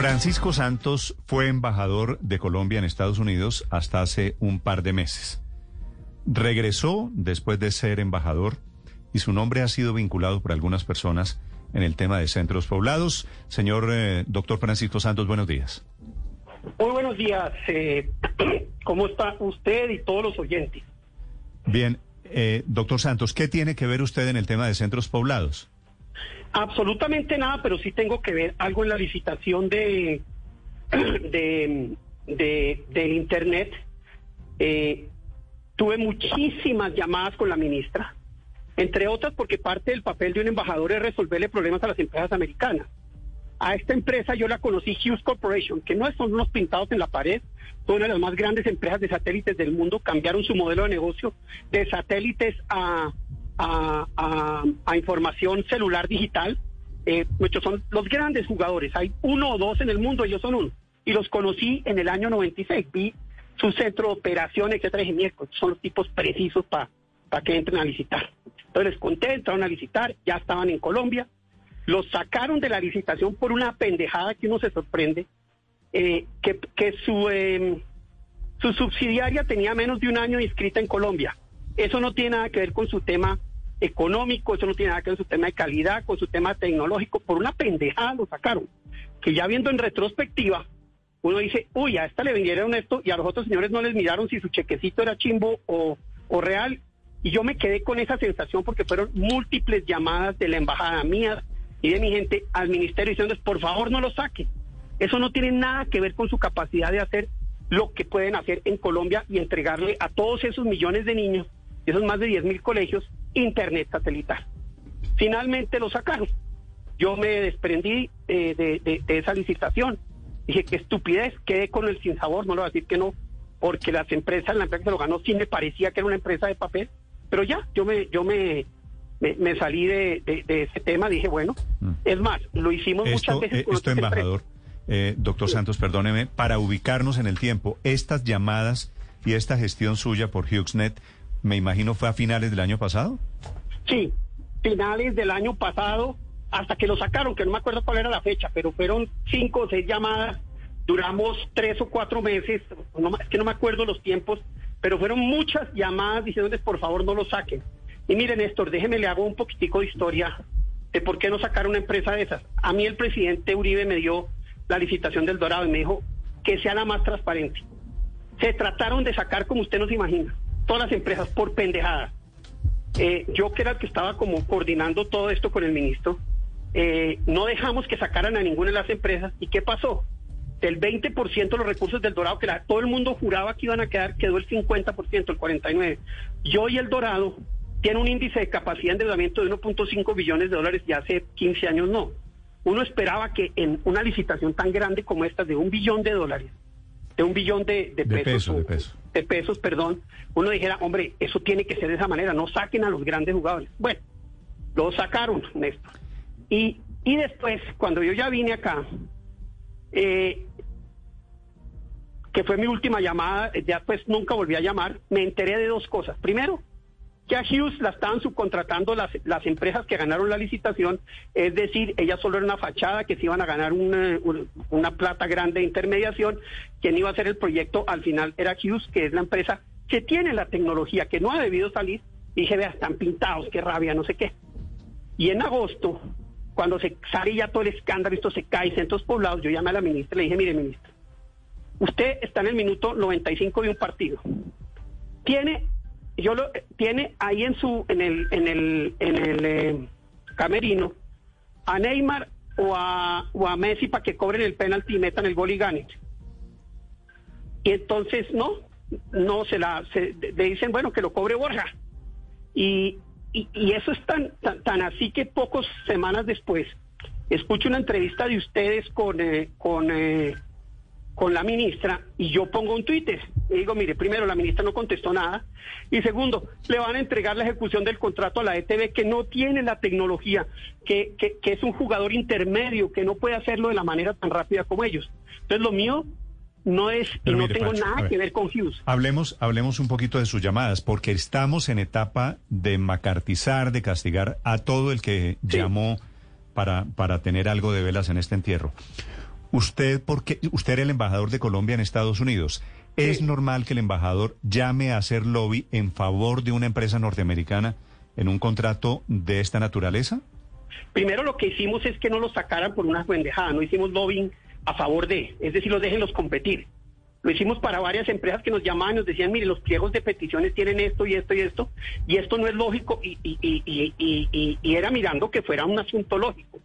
Francisco Santos fue embajador de Colombia en Estados Unidos hasta hace un par de meses. Regresó después de ser embajador y su nombre ha sido vinculado por algunas personas en el tema de centros poblados. Señor eh, doctor Francisco Santos, buenos días. Muy buenos días. Eh, ¿Cómo está usted y todos los oyentes? Bien, eh, doctor Santos, ¿qué tiene que ver usted en el tema de centros poblados? Absolutamente nada, pero sí tengo que ver algo en la licitación de, de, del Internet. Eh, tuve muchísimas llamadas con la ministra, entre otras porque parte del papel de un embajador es resolverle problemas a las empresas americanas. A esta empresa yo la conocí, Hughes Corporation, que no son unos pintados en la pared, son una de las más grandes empresas de satélites del mundo, cambiaron su modelo de negocio de satélites a a, información celular digital. Eh, muchos son los grandes jugadores. Hay uno o dos en el mundo, ellos son uno. Y los conocí en el año 96. Vi su centro de operación, etcétera. Y dije, son los tipos precisos para que entren a licitar. Entonces les conté, entraron a licitar, ya estaban en Colombia. Los sacaron de la licitación por una pendejada que uno se sorprende. Eh, que, que su, em, su subsidiaria tenía menos de un año inscrita en Colombia. Eso no tiene nada que ver con su tema económico, eso no tiene nada que ver con su tema de calidad, con su tema tecnológico, por una pendejada lo sacaron. Que ya viendo en retrospectiva, uno dice, uy, a esta le vinieron esto y a los otros señores no les miraron si su chequecito era chimbo o, o real. Y yo me quedé con esa sensación porque fueron múltiples llamadas de la embajada mía y de mi gente al ministerio diciéndoles, por favor no lo saquen. Eso no tiene nada que ver con su capacidad de hacer lo que pueden hacer en Colombia y entregarle a todos esos millones de niños, esos más de 10 mil colegios, Internet satelital. Finalmente lo sacaron. Yo me desprendí eh, de, esa licitación. Dije, qué estupidez, quedé con el sin sabor, no lo voy a decir que no, porque las empresas, la empresa que lo ganó sí me parecía que era una empresa de papel, pero ya, yo me, yo me, me, salí de, ese tema, dije, bueno, mm. es más, lo hicimos muchas veces. Eh, esto, embajador, eh, doctor Santos, perdóneme, para ubicarnos en el tiempo, estas llamadas y esta gestión suya por HughesNet me imagino fue a finales del año pasado. Sí, finales del año pasado, hasta que lo sacaron, que no me acuerdo cuál era la fecha, pero fueron cinco o seis llamadas, duramos tres o cuatro meses, no, es que no me acuerdo los tiempos, pero fueron muchas llamadas diciéndoles por favor no lo saquen. Y miren, Néstor, déjeme le hago un poquitico de historia de por qué no sacar una empresa de esas. A mí el presidente Uribe me dio la licitación del Dorado y me dijo que sea la más transparente. Se trataron de sacar como usted no se imagina todas las empresas por pendejada. Eh, yo que era el que estaba como coordinando todo esto con el ministro, eh, no dejamos que sacaran a ninguna de las empresas. ¿Y qué pasó? Del 20% de los recursos del Dorado, que todo el mundo juraba que iban a quedar, quedó el 50%, el 49%. Yo y el Dorado tiene un índice de capacidad de endeudamiento de 1.5 billones de dólares y hace 15 años no. Uno esperaba que en una licitación tan grande como esta, de un billón de dólares, de un billón de, pesos, de, pesos. de pesos, perdón, uno dijera, hombre, eso tiene que ser de esa manera, no saquen a los grandes jugadores. Bueno, lo sacaron, Néstor. Y, y después, cuando yo ya vine acá, eh, que fue mi última llamada, ya pues nunca volví a llamar, me enteré de dos cosas. Primero, que a Hughes la estaban subcontratando las, las empresas que ganaron la licitación, es decir, ella solo era una fachada, que se iban a ganar una, una plata grande de intermediación, quien iba a hacer el proyecto al final era Hughes, que es la empresa que tiene la tecnología, que no ha debido salir, dije, vea, están pintados, qué rabia, no sé qué. Y en agosto, cuando se sale ya todo el escándalo, esto se cae, centros poblados, yo llamé a la ministra y le dije, mire, ministra, usted está en el minuto 95 de un partido. Tiene yo lo tiene ahí en su en el en el en el eh, camerino a Neymar o a, o a Messi para que cobren el penalti y metan el gol y ganen. Y entonces no, no se la se, le dicen bueno que lo cobre Borja. Y, y, y eso es tan, tan, así que pocas semanas después escucho una entrevista de ustedes con eh, con eh, con la ministra y yo pongo un Twitter y digo, mire, primero la ministra no contestó nada y segundo, le van a entregar la ejecución del contrato a la ETV que no tiene la tecnología, que, que, es un jugador intermedio, que no puede hacerlo de la manera tan rápida como ellos. Entonces lo mío no es y no tengo nada que ver con Hughes. Hablemos, hablemos un poquito de sus llamadas, porque estamos en etapa de macartizar, de castigar a todo el que llamó para, para tener algo de velas en este entierro. Usted, porque usted era el embajador de Colombia en Estados Unidos. ¿Es normal que el embajador llame a hacer lobby en favor de una empresa norteamericana en un contrato de esta naturaleza? Primero lo que hicimos es que no lo sacaran por una pendejada, no hicimos lobbying a favor de, es decir, los déjenlos competir. Lo hicimos para varias empresas que nos llamaban y nos decían, mire, los pliegos de peticiones tienen esto y esto y esto, y esto no es lógico, y, y, y, y era mirando que fuera un asunto lógico.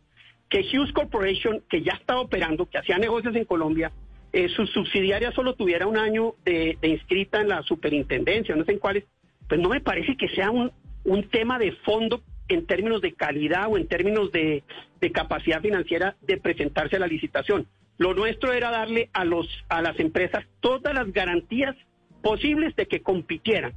Que Hughes Corporation, que ya estaba operando, que hacía negocios en Colombia, eh, su subsidiaria solo tuviera un año de, inscrita en la superintendencia, no sé en cuáles, pues no me parece que sea un, un tema de fondo en términos de calidad o en términos de, de capacidad financiera de presentarse a la licitación. Lo nuestro era darle a, los, a las empresas todas las garantías posibles de que compitieran.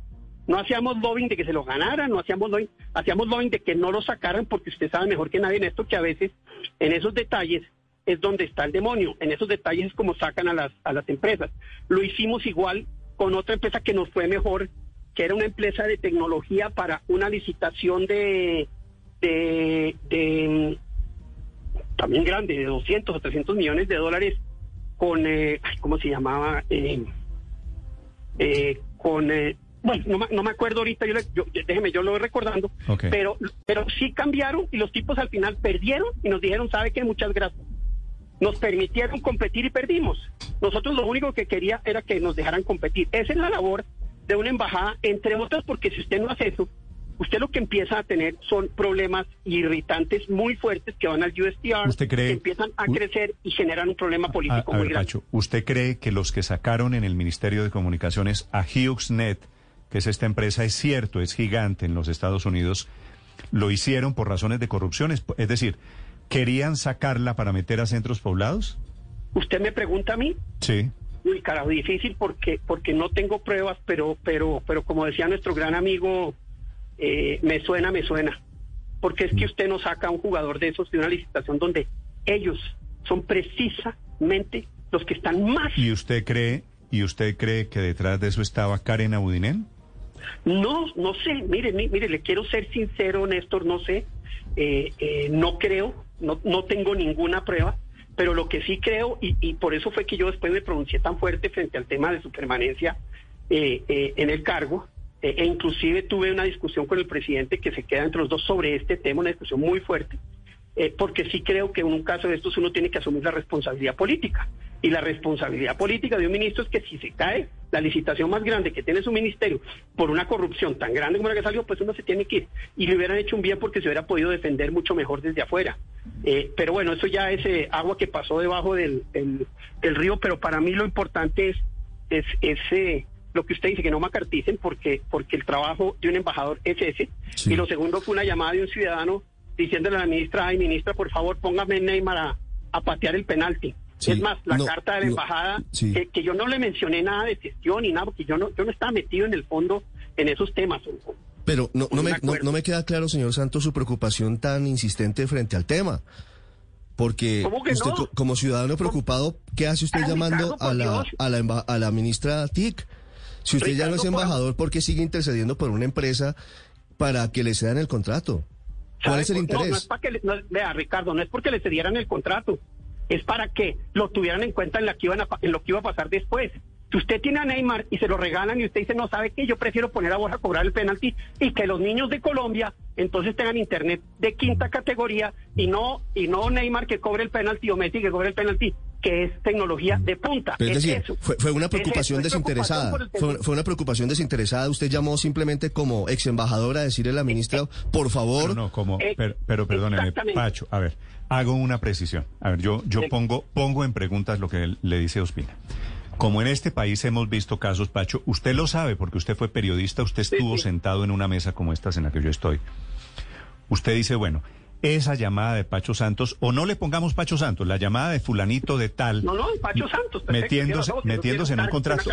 No hacíamos lobbying de que se lo ganaran, no hacíamos lobbying, hacíamos lobbying de que no lo sacaran, porque usted sabe mejor que nadie en esto que a veces en esos detalles es donde está el demonio. En esos detalles es como sacan a las, a las empresas. Lo hicimos igual con otra empresa que nos fue mejor, que era una empresa de tecnología para una licitación de, de también grande, de 200 o 300 millones de dólares, con, eh, ¿cómo se llamaba? Eh, eh, con, bueno, no, no, me acuerdo ahorita, yo, déjeme, yo lo voy recordando, pero, pero sí cambiaron y los tipos al final perdieron y nos dijeron, ¿sabe qué? Muchas gracias. Nos permitieron competir y perdimos. Nosotros lo único que quería era que nos dejaran competir. Esa es la labor de una embajada, entre otras, porque si usted no hace eso, usted lo que empieza a tener son problemas irritantes muy fuertes que van al USTR, ¿Usted cree, que empiezan a crecer y generan un problema político muy grande. ¿Usted cree que los que sacaron en el Ministerio de Comunicaciones a HughesNet, que es esta empresa, es cierto, es gigante en los Estados Unidos, lo hicieron por razones de corrupción? Es decir, ¿querían sacarla para meter a centros poblados? ¿Usted me pregunta a mí? Sí. Uy, carajo, difícil porque porque no tengo pruebas, pero pero pero como decía nuestro gran amigo eh, me suena, me suena. Porque es que mm. usted no saca a un jugador de esos de una licitación donde ellos son precisamente los que están más. ¿Y usted cree, y usted cree que detrás de eso estaba Karen Abudinen? No, no sé. Mire, mire, le quiero ser sincero, Néstor, no sé. Eh, eh, no creo, no, no tengo ninguna prueba, pero lo que sí creo, y, y, por eso fue que yo después me pronuncié tan fuerte frente al tema de su permanencia en el cargo, eh, e inclusive tuve una discusión con el presidente que se queda entre los dos sobre este tema, una discusión muy fuerte, eh, porque sí creo que en un caso de estos uno tiene que asumir la responsabilidad política. Y la responsabilidad política de un ministro es que si se cae la licitación más grande que tiene su ministerio por una corrupción tan grande como la que salió, pues uno se tiene que ir. Y le hubieran hecho un bien porque se hubiera podido defender mucho mejor desde afuera. Eh, pero bueno, eso ya es agua que pasó debajo del, río, pero para mí lo importante es, es ese lo que usted dice, que no macarticen porque, porque el trabajo de un embajador es ese. Y lo segundo fue una llamada de un ciudadano diciéndole a la ministra, ay ministra, por favor, póngame Neymar a, a patear el penalti. Es más, la carta de la embajada, que, yo no le mencioné nada de gestión ni nada, porque yo no, yo no estaba metido en el fondo en esos temas. Pero no, no, me, no, me queda claro, señor Santos, su preocupación tan insistente frente al tema. Porque usted, como ciudadano preocupado, ¿qué hace usted llamando a la, a la, a la ministra TIC? Si usted ya no es embajador, ¿por qué sigue intercediendo por una empresa para que le cedan el contrato? ¿Cuál es el interés? No, es para que vea, Ricardo, no es porque le cedieran el contrato, es para que lo tuvieran en cuenta en, la que iban en lo que iba a pasar después. Si usted tiene a Neymar y se lo regalan y usted dice, no sabe qué, yo prefiero poner a Borja a cobrar el penalti y que los niños de Colombia entonces tengan internet de quinta categoría y no y no Neymar que cobre el penalti o Messi que cobre el penalti, que es tecnología de punta. es, decir, Fue, una preocupación desinteresada. fue, una preocupación desinteresada. Usted llamó simplemente como ex embajador a decirle a la ministra, por favor. No, como, eh, pero, perdóneme, Pacho, a ver, hago una precisión. A ver, yo, yo pongo, pongo en preguntas lo que le dice Ospina. Como en este país hemos visto casos, Pacho, usted lo sabe porque usted fue periodista, usted estuvo sentado en una mesa como esta en la que yo estoy. Usted dice, bueno, esa llamada de Pacho Santos, o no le pongamos Pacho Santos, la llamada de fulanito de tal. No, no, Pacho Santos. metiéndose, metiéndose en un contrato.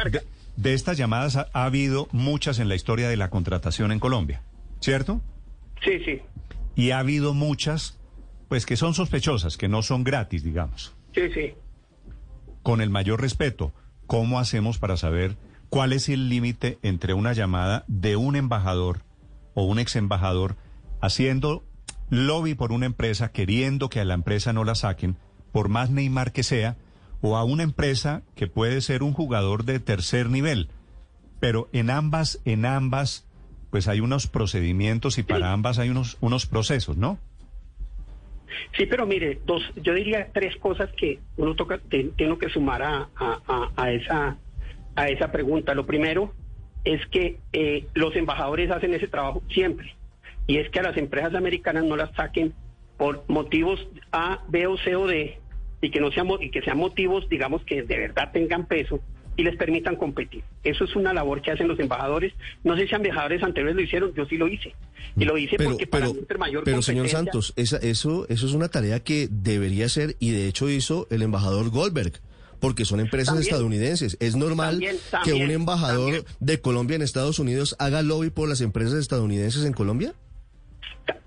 De, estas llamadas ha, habido muchas en la historia de la contratación en Colombia, ¿cierto? Sí, sí. Y ha habido muchas, pues que son sospechosas, que no son gratis, digamos. Sí, sí. Con el mayor respeto. ¿cómo hacemos para saber cuál es el límite entre una llamada de un embajador o un ex embajador haciendo lobby por una empresa, queriendo que a la empresa no la saquen, por más Neymar que sea, o a una empresa que puede ser un jugador de tercer nivel. Pero en ambas, en ambas, pues hay unos procedimientos y para ambas hay unos, unos procesos, ¿no? Sí, pero mire, dos, yo diría tres cosas que uno toca, que sumar a, a, esa, a esa pregunta. Lo primero es que eh, los embajadores hacen ese trabajo siempre, y es que a las empresas americanas no las saquen por motivos A, B o C o D, y que no sean, y que sean motivos, digamos, que de verdad tengan peso y les permitan competir. Eso es una labor que hacen los embajadores. No sé si embajadores anteriores lo hicieron, yo sí lo hice. Y lo hice porque para pero, mayor Pero señor Santos, esa, eso, eso es una tarea que debería ser y de hecho hizo el embajador Goldberg porque son empresas estadounidenses. Es normal que un embajador de Colombia en Estados Unidos haga lobby por las empresas estadounidenses en Colombia.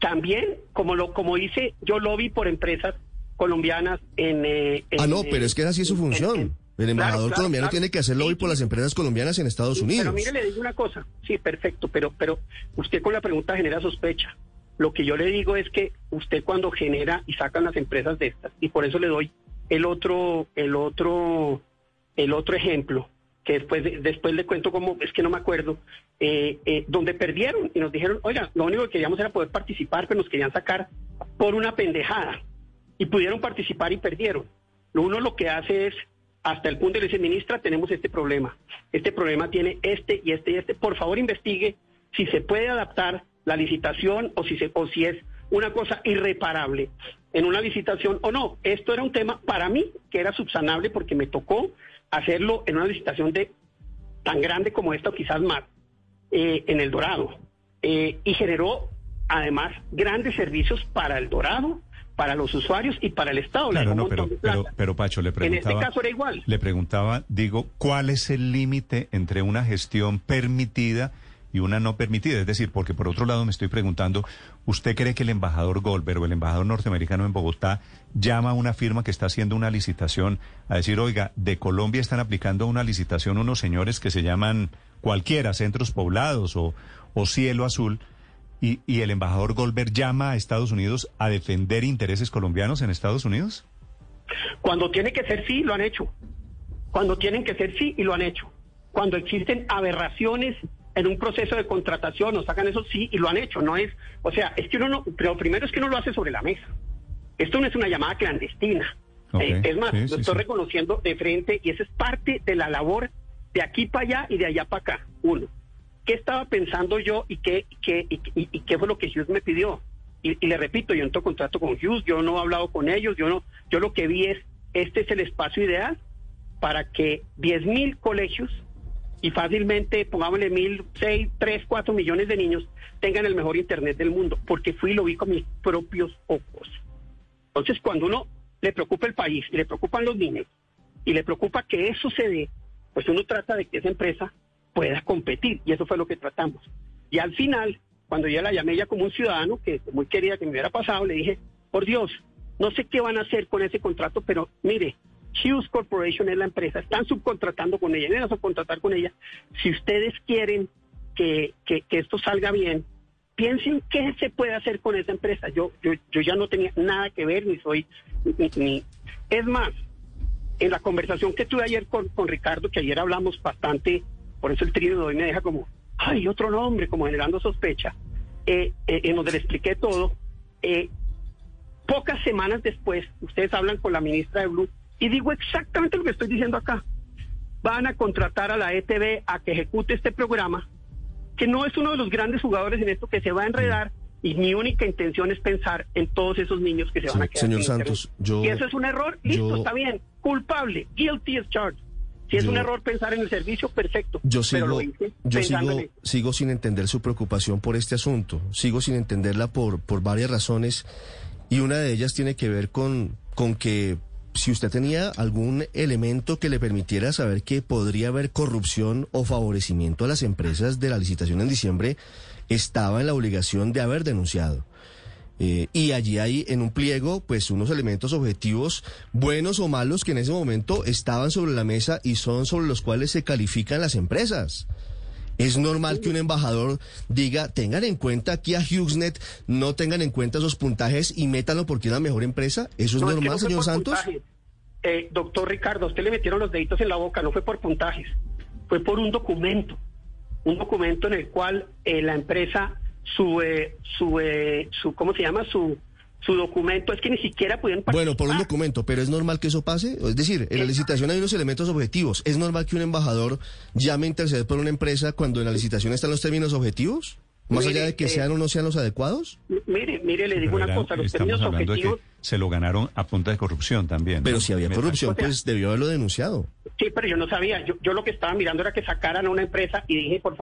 También, como lo como hice yo lobby por empresas colombianas en... Eh, ah, no, pero es que es así su función. El embajador colombiano tiene que hacerlo hoy por las empresas colombianas en Estados Unidos. Pero mire, le digo una cosa. Sí, perfecto, pero, pero usted con la pregunta genera sospecha. Lo que yo le digo es que usted cuando genera y sacan las empresas de estas, y por eso le doy el otro, el otro, el otro ejemplo, que después, después le cuento cómo, es que no me acuerdo, eh, eh, donde perdieron y nos dijeron, oiga, lo único que queríamos era poder participar, pero nos querían sacar por una pendejada. Y pudieron participar y perdieron. Lo uno lo que hace es hasta el punto de decir, ministra, tenemos este problema. Este problema tiene este y este y este. Por favor, investigue si se puede adaptar la licitación o si, se, o si es una cosa irreparable en una licitación o no. Esto era un tema para mí que era subsanable porque me tocó hacerlo en una licitación de tan grande como esta o quizás más eh, en El Dorado. Eh, y generó además grandes servicios para El Dorado para los usuarios y para el Estado. Claro, no, pero, pero, Pacho, le preguntaba... En este caso era igual. Le preguntaba, digo, ¿cuál es el límite entre una gestión permitida y una no permitida? Es decir, porque por otro lado me estoy preguntando, ¿usted cree que el embajador Goldberg o el embajador norteamericano en Bogotá llama a una firma que está haciendo una licitación a decir, oiga, de Colombia están aplicando una licitación unos señores que se llaman cualquiera, centros poblados o, o cielo azul? ¿Y, ¿Y, el embajador Goldberg llama a Estados Unidos a defender intereses colombianos en Estados Unidos? Cuando tiene que ser sí, lo han hecho. Cuando tienen que ser sí, y lo han hecho. Cuando existen aberraciones en un proceso de contratación, nos sacan eso sí, y lo han hecho. No es, o sea, es que uno no, pero primero es que uno lo hace sobre la mesa. Esto no es una llamada clandestina. Eh, es más, lo estoy reconociendo de frente y esa es parte de la labor de aquí para allá y de allá para acá. Uno qué estaba pensando yo y qué, qué, y, qué fue lo que Hughes me pidió. Y, le repito, yo no tengo contrato con Hughes, yo no he hablado con ellos, yo no, yo lo que vi es, este es el espacio ideal para que 10 mil colegios y fácilmente, pongámosle mil, seis, tres, cuatro millones de niños tengan el mejor internet del mundo, porque fui y lo vi con mis propios ojos. Entonces, cuando uno le preocupa el país y le preocupan los niños y le preocupa que eso se dé, pues uno trata de que esa empresa pueda competir. Y eso fue lo que tratamos. Y al final, cuando yo la llamé ya como un ciudadano, que muy quería que me hubiera pasado, le dije, por Dios, no sé qué van a hacer con ese contrato, pero mire, Hughes Corporation es la empresa, están subcontratando con ella, van a subcontratar con ella. Si ustedes quieren que, que, esto salga bien, piensen qué se puede hacer con esa empresa. Yo, yo, yo ya no tenía nada que ver, ni soy, ni, Es más, en la conversación que tuve ayer con, con Ricardo, que ayer hablamos bastante por eso el trío de hoy me deja como, ay, otro nombre, como generando sospecha, eh, eh, en donde le expliqué todo. Eh, pocas semanas después, ustedes hablan con la ministra de Blue y digo exactamente lo que estoy diciendo acá. Van a contratar a la ETV a que ejecute este programa, que no es uno de los grandes jugadores en esto, que se va a enredar y mi única intención es pensar en todos esos niños que se van a quedar. Señor Santos, yo... Y eso es un error, listo, está bien, culpable, guilty as charged. Si es un error pensar en el servicio, perfecto. Yo sigo, yo sigo, sigo sin entender su preocupación por este asunto. Sigo sin entenderla por, por varias razones. Y una de ellas tiene que ver con, con que si usted tenía algún elemento que le permitiera saber que podría haber corrupción o favorecimiento a las empresas de la licitación en diciembre, estaba en la obligación de haber denunciado. Eh, y allí hay en un pliego pues unos elementos objetivos buenos o malos que en ese momento estaban sobre la mesa y son sobre los cuales se califican las empresas. Es normal que un embajador diga, tengan en cuenta aquí a HughesNet, no tengan en cuenta esos puntajes y métanlo porque es la mejor empresa. ¿Eso es normal, señor Santos? eh, doctor Ricardo, usted le metieron los deditos en la boca, no fue por puntajes, fue por un documento, un documento en el cual eh, la empresa, su, su, su, ¿cómo se llama? Su, su documento, es que ni siquiera pudieron Bueno, por un documento, pero ¿es normal que eso pase? Es decir, en la licitación hay unos elementos objetivos. ¿Es normal que un embajador llame a interceder por una empresa cuando en la licitación están los términos objetivos? Más allá de que eh, sean o no sean los adecuados. Mire, mire, le digo una cosa, los términos objetivos... se lo ganaron a punta de corrupción también. Pero si había corrupción, pues debió haberlo denunciado. Sí, pero yo no sabía. Yo, yo lo que estaba mirando era que sacaran a una empresa y dije, por favor...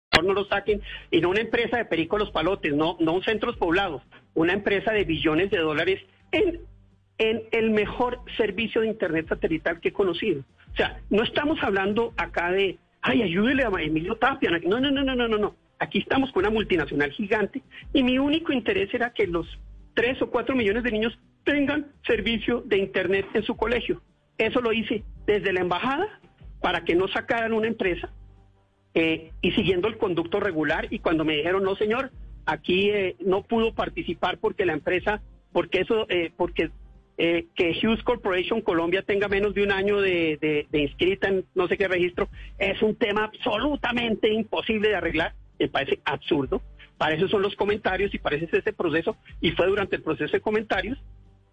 No lo saquen no una empresa de perico los palotes, no, no centros poblados, una empresa de billones de dólares en en el mejor servicio de Internet satelital que he conocido. O sea, no estamos hablando acá de, ay, ayúdele a Emilio Tapia. No, no, no, no, no, no, no. Aquí estamos con una multinacional gigante y mi único interés era que los tres o cuatro millones de niños tengan servicio de Internet en su colegio. Eso lo hice desde la embajada para que no sacaran una empresa eh, y siguiendo el conducto regular. Y cuando me dijeron, no, señor, aquí eh, no pudo participar porque la empresa, porque eso, eh, porque eh, que Hughes Corporation Colombia tenga menos de un año de, inscrita en no sé qué registro es un tema absolutamente imposible de arreglar, me parece absurdo. Para eso son los comentarios y para ese proceso. Y fue durante el proceso de comentarios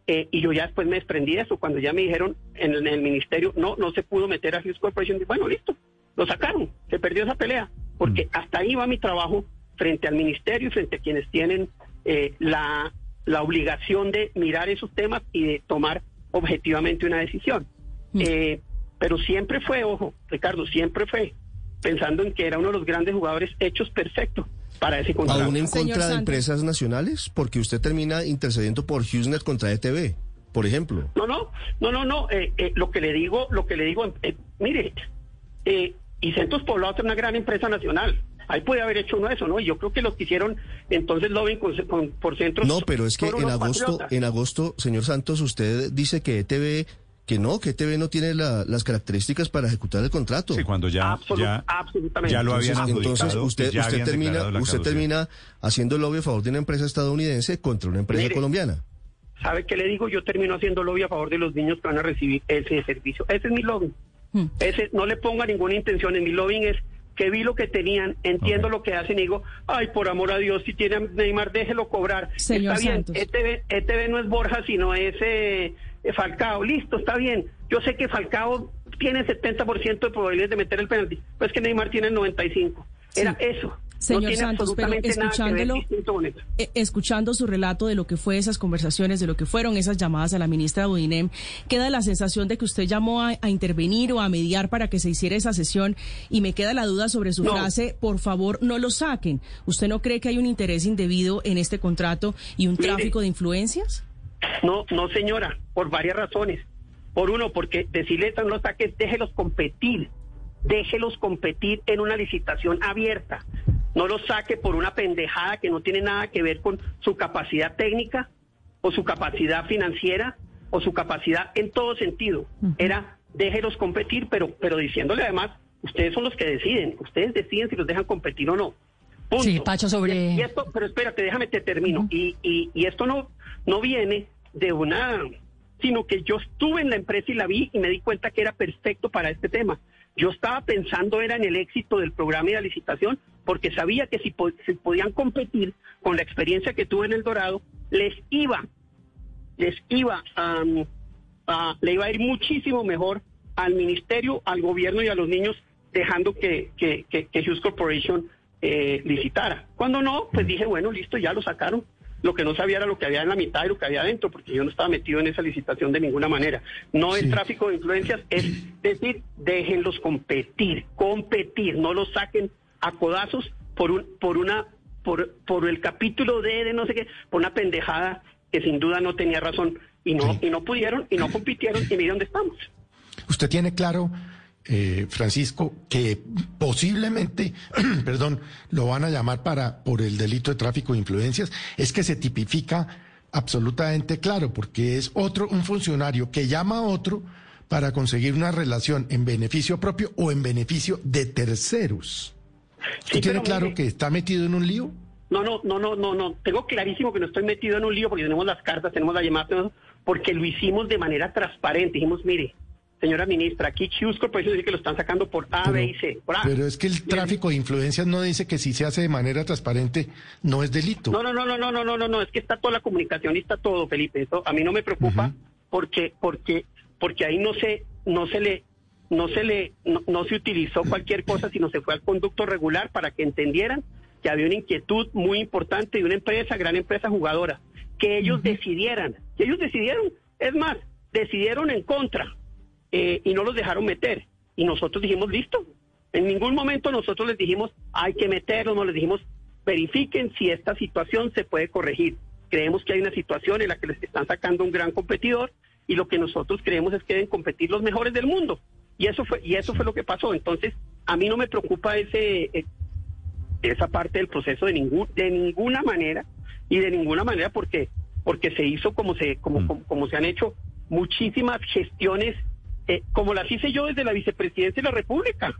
eh, y yo ya después me desprendí de eso. Cuando ya me dijeron en el, ministerio, no, no se pudo meter a Hughes Corporation, bueno, listo, lo sacaron, se perdió esa pelea. Porque mm. hasta ahí va mi trabajo frente al ministerio y frente a quienes tienen eh, la la obligación de mirar esos temas y de tomar objetivamente una decisión. Mm. Eh, pero siempre fue, ojo, Ricardo, siempre fue pensando en que era uno de los grandes jugadores hechos perfectos para ese contrato. ¿Aún en contra de empresas nacionales? Porque usted termina intercediendo por HughesNet contra ETV, por ejemplo. No, no, no, no, no. Eh, eh, lo que le digo, lo que le digo, mire, y Centros Poblados es una gran empresa nacional. Ahí puede haber hecho uno de eso, ¿no? Y yo creo que los que hicieron entonces lobbying con, por centros. No, pero es que en agosto, en agosto, señor Santos, usted dice que ETV que no, que ETV no tiene las características para ejecutar el contrato. Sí, cuando ya, ya, absolutamente. ya lo habían Entonces, usted, usted termina, usted termina haciendo lobby a favor de una empresa estadounidense contra una empresa colombiana. ¿Sabe qué le digo? Yo termino haciendo lobby a favor de los niños que van a recibir ese servicio. Ese es mi lobby. Hmm. Ese, no le ponga ninguna intención en mi lobbying es que vi lo que tenían, entiendo lo que hacen y digo, ay, por amor a Dios, si tiene a Neymar, déjelo cobrar. Señor está bien. ETV, ETV no es Borja, sino es eh, Falcao. Listo, está bien. Yo sé que Falcao tiene 70% de probabilidades de meter el penalti, pues que Neymar tiene el 95%. Era eso. Señor Santos, pero escuchándolo, eh, escuchando su relato de lo que fue esas conversaciones, de lo que fueron esas llamadas a la ministra Budinem, queda la sensación de que usted llamó a, intervenir o a mediar para que se hiciera esa sesión y me queda la duda sobre su frase, por favor, no lo saquen. ¿Usted no cree que hay un interés indebido en este contrato y un tráfico de influencias? No, no señora, por varias razones. Por uno, porque decirle no lo saques, déjelos competir déjelos competir en una licitación abierta. No los saque por una pendejada que no tiene nada que ver con su capacidad técnica o su capacidad financiera o su capacidad en todo sentido. Era déjelos competir, pero, pero diciéndole además, ustedes son los que deciden, ustedes deciden si los dejan competir o no. Sí, Pacho, sobre... Y, esto, pero espérate, déjame te termino. y, y, y esto no, no viene de una, sino que yo estuve en la empresa y la vi y me di cuenta que era perfecto para este tema. Yo estaba pensando era en el éxito del programa y la licitación, porque sabía que si, podían competir con la experiencia que tuve en El Dorado, les iba, les iba a, le iba a ir muchísimo mejor al ministerio, al gobierno y a los niños, dejando que, que, que, Hughes Corporation eh, licitara. Cuando no, pues dije, bueno, listo, ya lo sacaron. Lo que no sabía era lo que había en la mitad y lo que había adentro, porque yo no estaba metido en esa licitación de ninguna manera. No el tráfico de influencias, es decir, déjenlos competir, competir, no los saquen a codazos por un, por una, por, por el capítulo de, de no sé qué, por una pendejada que sin duda no tenía razón. y no, y no pudieron, y no compitieron, y mire dónde estamos. Usted tiene claro, eh, Francisco, que posiblemente, perdón, lo van a llamar para por el delito de tráfico de influencias, es que se tipifica absolutamente claro, porque es otro, un funcionario que llama a otro para conseguir una relación en beneficio propio o en beneficio de terceros. ¿Usted tiene claro que está metido en un lío? No, no, no, no, no, no. Tengo clarísimo que no estoy metido en un lío porque tenemos las cartas, tenemos la llamada, porque lo hicimos de manera transparente. Dijimos, mire, Señora ministra, aquí Chius Corporation pues dice que lo están sacando por A, B y C. Por a. Pero es que el tráfico de influencias no dice que si se hace de manera transparente no es delito. No, no, no, no, no, no, no, no, es que está toda la comunicación y está todo, Felipe. Eso a mí no me preocupa porque porque porque ahí no se no se le no se le no, no se utilizó cualquier cosa, sino se fue al conducto regular para que entendieran que había una inquietud muy importante de una empresa, gran empresa jugadora, que ellos decidieran, que ellos decidieron, es más, decidieron en contra eh, y no los dejaron meter. Y nosotros dijimos, listo. En ningún momento nosotros les dijimos, hay que meterlos, no les dijimos, verifiquen si esta situación se puede corregir. Creemos que hay una situación en la que les están sacando un gran competidor y lo que nosotros creemos es que deben competir los mejores del mundo. Y eso fue, y eso fue lo que pasó. Entonces, a mí no me preocupa ese, eh, esa parte del proceso de ningún de ninguna manera y de ninguna manera porque porque se hizo como se como, mm. como, se han hecho muchísimas gestiones eh, como las hice yo desde la vicepresidencia de la República.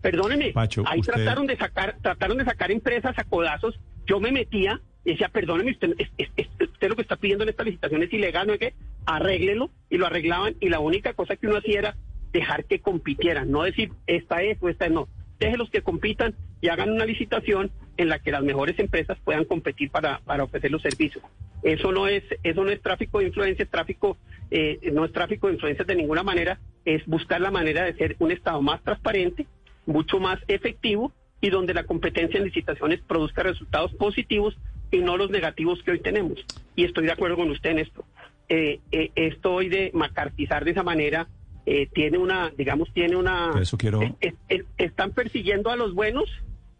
Perdóneme, ahí trataron de sacar trataron de sacar empresas a codazos. Yo me metía y decía, perdóneme, usted, usted lo que está pidiendo en esta licitación es ilegal, no es que arréglelo y lo arreglaban y la única cosa que uno hacía era dejar que compitieran, no decir esta es o esta es no déjelos que compitan y hagan una licitación en la que las mejores empresas puedan competir para, para ofrecer los servicios. Eso no es eso no es tráfico de influencias, tráfico eh, no es tráfico de influencias de ninguna manera, es buscar la manera de ser un estado más transparente, mucho más efectivo y donde la competencia en licitaciones produzca resultados positivos y no los negativos que hoy tenemos. Y estoy de acuerdo con usted en esto. Eh, eh, estoy de macartizar de esa manera eh, tiene una, digamos, tiene una... Eso quiero... están persiguiendo a los buenos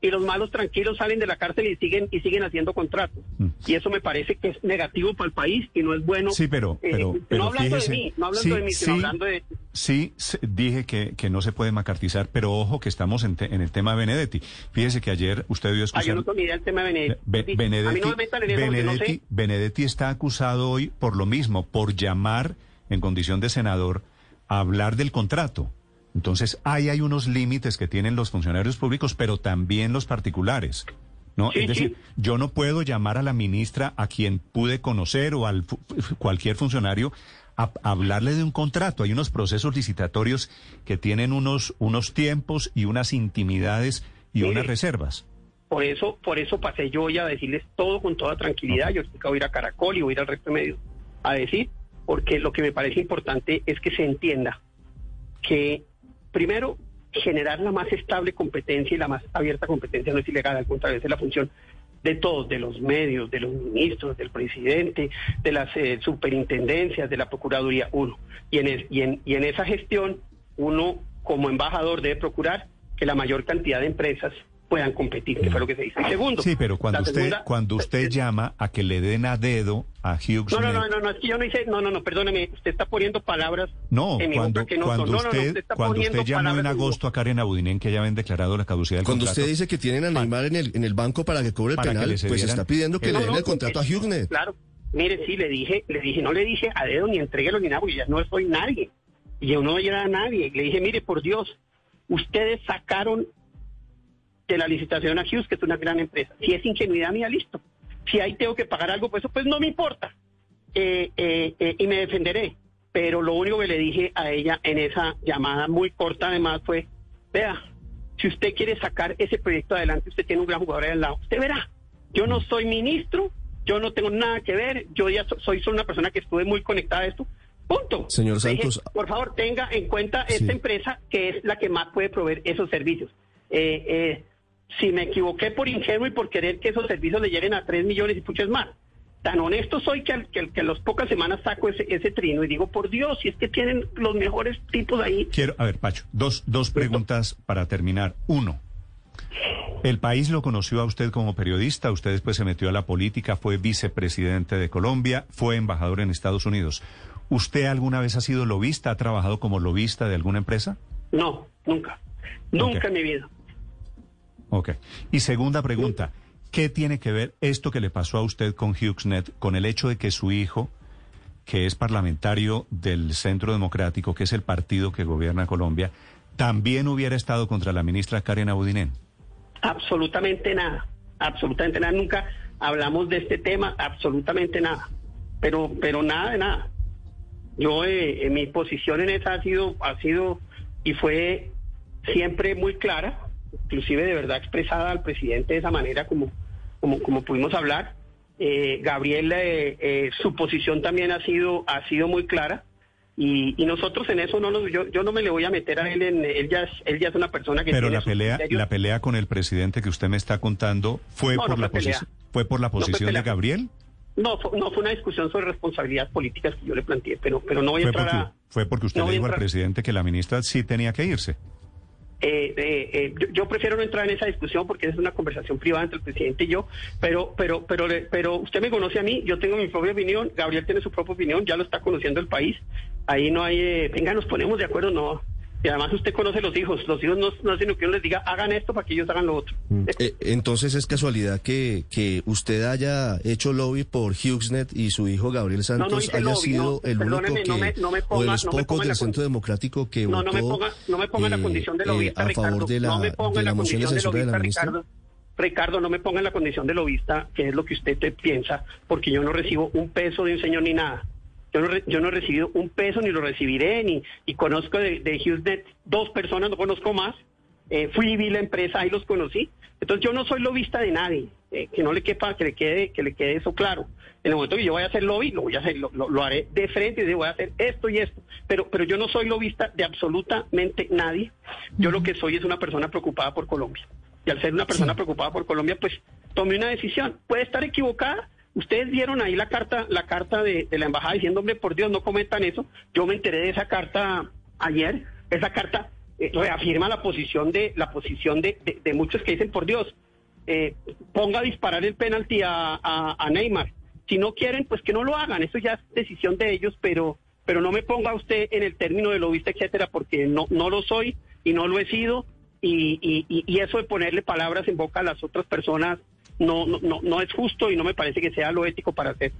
y los malos tranquilos salen de la cárcel y siguen y siguen haciendo contratos. Mm. Y eso me parece que es negativo para el país y no es bueno. Sí, pero, eh, pero, no hablando de mí, no hablando de mí, sino hablando de... Sí, dije que, que no se puede macartizar, pero ojo que estamos en, en el tema de Benedetti. Fíjese que ayer usted dio escuchar... Ah, yo no tengo idea del tema de Benedetti. Benedetti, a mí no me metan en eso, Benedetti, Benedetti está acusado hoy por lo mismo, por llamar en condición de senador hablar del contrato. Entonces, ahí hay unos límites que tienen los funcionarios públicos, pero también los particulares. ¿no? es decir, yo no puedo llamar a la ministra a quien pude conocer o al cualquier funcionario a, hablarle de un contrato. Hay unos procesos licitatorios que tienen unos, unos tiempos y unas intimidades y unas reservas. Por eso, por eso pasé yo hoy a decirles todo con toda tranquilidad. Yo voy a ir a Caracol y voy a ir al resto de medios a decir porque lo que me parece importante es que se entienda que, primero, generar la más estable competencia y la más abierta competencia no es ilegal, al contrario, es la función de todos, de los medios, de los ministros, del presidente, de las eh, superintendencias, de la Procuraduría, uno. Y en, y, en, y en esa gestión, uno como embajador debe procurar que la mayor cantidad de empresas puedan competir, que fue lo que se dice. segundo. Sí, pero cuando usted cuando usted llama a que le den a dedo a Hughes. No, no, no, no, no, es que yo no hice, no, no, no, perdóneme, usted está poniendo palabras no, en mi cuando, que no cuando son. Usted, no, no, usted está cuando usted llamó en agosto a Karen Abudinen que ya habían declarado la caducidad del cuando contrato. Cuando usted dice que tienen a Neymar en el, en el banco para que cobre el penal, pues está pidiendo que le den el contrato a Hughes. Claro, mire, sí, le dije, le dije, no le dije a dedo ni entréguelo ni nada, porque ya no soy nadie. Y yo no era a nadie. Le dije, mire, por Dios, ustedes sacaron de la licitación a Hughes, que es una gran empresa. Si es ingenuidad mía, listo. Si ahí tengo que pagar algo, pues eso pues no me importa. Eh, eh, eh, y me defenderé. Pero lo único que le dije a ella en esa llamada muy corta además fue, vea, si usted quiere sacar ese proyecto adelante, usted tiene un gran jugador ahí al lado. Usted verá, yo no soy ministro, yo no tengo nada que ver, yo ya soy solo una persona que estuve muy conectada a esto. Punto. Señor Santos. por favor, tenga en cuenta esta empresa que es la que más puede proveer esos servicios. Eh, eh, si me equivoqué por ingenuo y por querer que esos servicios le lleguen a 3 millones y muchos más. Tan honesto soy que, que, que a las pocas semanas saco ese, ese trino y digo, por Dios, si es que tienen los mejores tipos ahí. Quiero, a ver, Pacho, dos, dos preguntas para terminar. Uno, El país lo conoció a usted como periodista, usted después se metió a la política, fue vicepresidente de Colombia, fue embajador en Estados Unidos. ¿Usted alguna vez ha sido lobista, ha trabajado como lobista de alguna empresa? No, nunca. Nunca en mi vida. Ok. Y segunda pregunta, ¿qué tiene que ver esto que le pasó a usted con HughesNet con el hecho de que su hijo, que es parlamentario del Centro Democrático, que es el partido que gobierna Colombia, también hubiera estado contra la ministra Karen Abudinen? Absolutamente nada, absolutamente nada. Nunca hablamos de este tema, absolutamente nada. Pero, pero nada de nada. Yo, eh, mi posición en esa ha sido, ha sido y fue siempre muy clara, inclusive de verdad expresada al presidente de esa manera como, como, como pudimos hablar. Eh, Gabriel, eh, eh, su posición también ha sido, ha sido muy clara. Y, nosotros en eso no nos, yo, yo no me le voy a meter a él en él ya es, él ya es una persona que pero la pelea la pelea con el presidente que usted me está contando fue por la posición fue por la posición de Gabriel no, no fue una discusión sobre responsabilidades políticas que yo le planteé, pero, pero no voy a entrar a... Fue porque usted le dijo al presidente que la ministra sí tenía que irse. Eh, eh, eh, yo, prefiero no entrar en esa discusión porque es una conversación privada entre el presidente y yo, pero, pero, pero, pero usted me conoce a mí, yo tengo mi propia opinión, Gabriel tiene su propia opinión, ya lo está conociendo el país, ahí no hay, venga, nos ponemos de acuerdo, no, y además usted conoce los hijos. Los hijos no, no hacen que uno les diga, hagan esto para que ellos hagan lo otro. Mm. Eh, entonces es casualidad que, que usted haya hecho lobby por HughesNet y su hijo Gabriel Santos haya sido el único que, o de los pocos del Centro Democrático que votó no me ponga, no me ponga la eh, condición de lobista, eh, a favor de la, de la, moción de censura de, la ministra. Ricardo. Ricardo, no me ponga en la condición de lobista, que es lo que usted te piensa, porque yo no recibo un peso de un señor ni nada. Yo no, yo no he recibido un peso ni lo recibiré, ni y conozco de, de HughesNet dos personas, no conozco más. Eh, fui y vi la empresa, ahí los conocí. Entonces yo no soy lobista de nadie, eh, que no le quepa, que le quede, que le quede eso claro. En el momento que yo vaya a hacer lobby, lo voy a hacer, lo, lo, haré de frente y voy a hacer esto y esto. Pero, pero yo no soy lobista de absolutamente nadie. Yo lo que soy es una persona preocupada por Colombia. Y al ser una persona preocupada por Colombia, pues tomé una decisión. Puede estar equivocada, Ustedes vieron ahí la carta, la carta de, la embajada diciendo, hombre, por Dios, no comentan eso. Yo me enteré de esa carta ayer. Esa carta eh, reafirma la posición de la posición de, muchos que dicen, por Dios, eh, ponga a disparar el penalti a, Neymar. Si no quieren, pues que no lo hagan. Eso ya es decisión de ellos, pero pero no me ponga usted en el término de lobista, etcétera, porque no no lo soy y no lo he sido. Y, y, y eso de ponerle palabras en boca a las otras personas no, no, no es justo y no me parece que sea lo ético para hacer.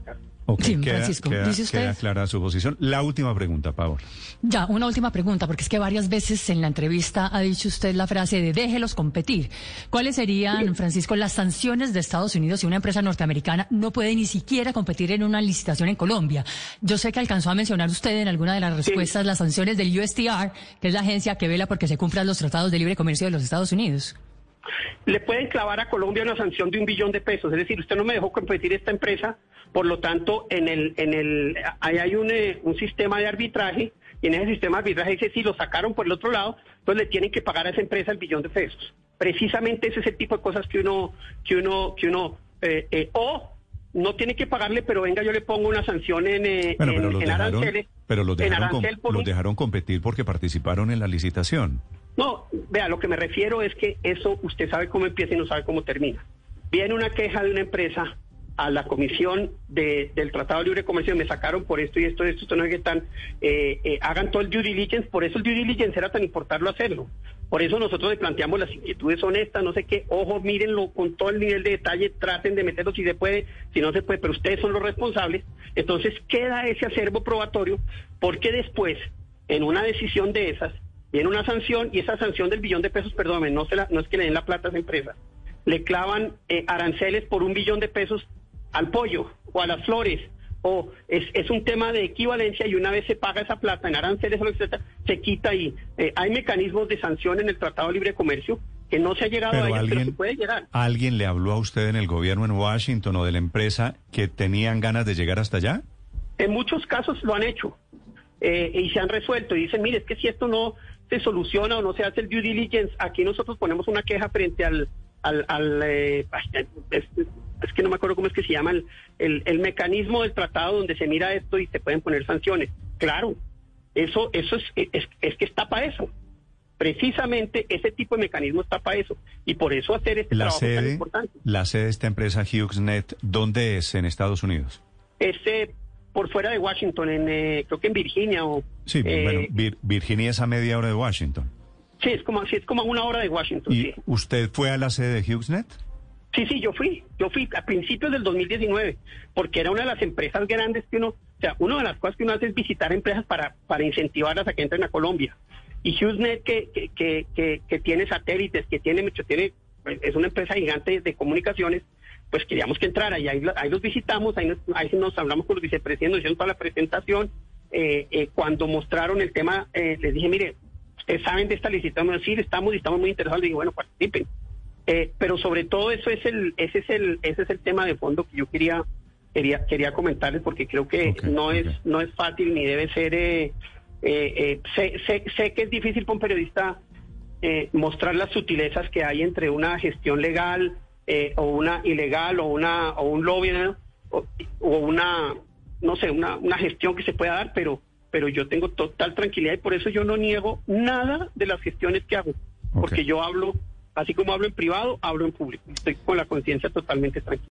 sí, Francisco, dice usted. Queda clara su posición. La última pregunta, Paola. Ya, una última pregunta, porque es que varias veces en la entrevista ha dicho usted la frase de déjelos competir. ¿Cuáles serían, Francisco, las sanciones de Estados Unidos si una empresa norteamericana no puede ni siquiera competir en una licitación en Colombia? Yo sé que alcanzó a mencionar usted en alguna de las respuestas las sanciones del USTR, que es la agencia que vela porque se cumplan los tratados de libre comercio de los Estados Unidos le pueden clavar a Colombia una sanción de un billón de pesos. Es decir, usted no me dejó competir esta empresa, por lo tanto, en el, en el, ahí hay un, eh, un sistema de arbitraje y en ese sistema de arbitraje dice si lo sacaron por el otro lado, entonces le tienen que pagar a esa empresa el billón de pesos. Precisamente ese es el tipo de cosas que uno, que uno, que uno, eh, eh, o no tiene que pagarle, pero venga, yo le pongo una sanción en, en, pero aranceles. Pero los dejaron, los dejaron competir porque participaron en la licitación. No, vea, lo que me refiero es que eso usted sabe cómo empieza y no sabe cómo termina. Viene una queja de una empresa a la comisión del Tratado de Libre Comercio, me sacaron por esto y esto, esto, esto no es que tan, eh, eh, hagan todo el due diligence, por eso el due diligence era tan importante hacerlo. Por eso nosotros le planteamos las inquietudes honestas, no sé qué, ojo, mírenlo con todo el nivel de detalle, traten de meterlo si se puede, si no se puede, pero ustedes son los responsables. Entonces queda ese acervo probatorio, porque después, en una decisión de esas, viene una sanción y esa sanción del billón de pesos, perdóname, no, se la, no es que le den la plata a esa empresa, le clavan eh, aranceles por un billón de pesos al pollo o a las flores o es, es un tema de equivalencia y una vez se paga esa plata en aranceles, etcétera, se quita y eh, hay mecanismos de sanción en el Tratado de Libre Comercio que no se ha llegado a ellos, pero se puede llegar. ¿Alguien le habló a usted en el gobierno en Washington o de la empresa que tenían ganas de llegar hasta allá? En muchos casos lo han hecho eh, y se han resuelto y dicen, mire, es que si esto no se soluciona o no se hace el due diligence, aquí nosotros ponemos una queja frente al... al, al eh, es, que no me acuerdo cómo es que se llama el, el, mecanismo del tratado donde se mira esto y se pueden poner sanciones. Claro, eso, eso es, es, es que está para eso. precisamente ese tipo de mecanismo está para eso y por eso hacer este la trabajo sede, tan importante. La sede de esta empresa HughesNet, ¿dónde es en Estados Unidos? Este por fuera de Washington, en eh, creo que en Virginia o Sí, eh, bueno, Vir- Virginia es a media hora de Washington. sí es como sí, es como a una hora de Washington. ¿Y sí. usted fue a la sede de HughesNet? Sí, sí, yo fui, yo fui a principios del 2019, porque era una de las empresas grandes que uno, o sea, una de las cosas que uno hace es visitar empresas para, para incentivarlas a que entren a Colombia. Y HughesNet, que, que, que, que, que tiene satélites, que tiene, mucho- tiene, es una empresa gigante de comunicaciones, pues queríamos que entrara y ahí, ahí los visitamos, ahí nos, ahí nos hablamos con los vicepresidentes, nos hicieron toda la presentación. Eh, eh, cuando mostraron el tema, eh, les dije, mire, ustedes saben de esta licitación, sí, estamos y estamos muy interesados, le digo, bueno, participen. Eh, pero sobre todo eso es el, ese es el, ese es el tema de fondo que yo quería, quería, quería comentarles porque creo que no es, no es fácil ni debe ser. Eh, eh, sé, sé, sé que es difícil para un periodista eh, mostrar las sutilezas que hay entre una gestión legal eh, o una ilegal o una o un lobby ¿no? o, o una no sé una, una gestión que se pueda dar, pero pero yo tengo total tranquilidad y por eso yo no niego nada de las gestiones que hago, porque yo hablo así como hablo en privado, hablo en público. Estoy con la conciencia totalmente tranquila.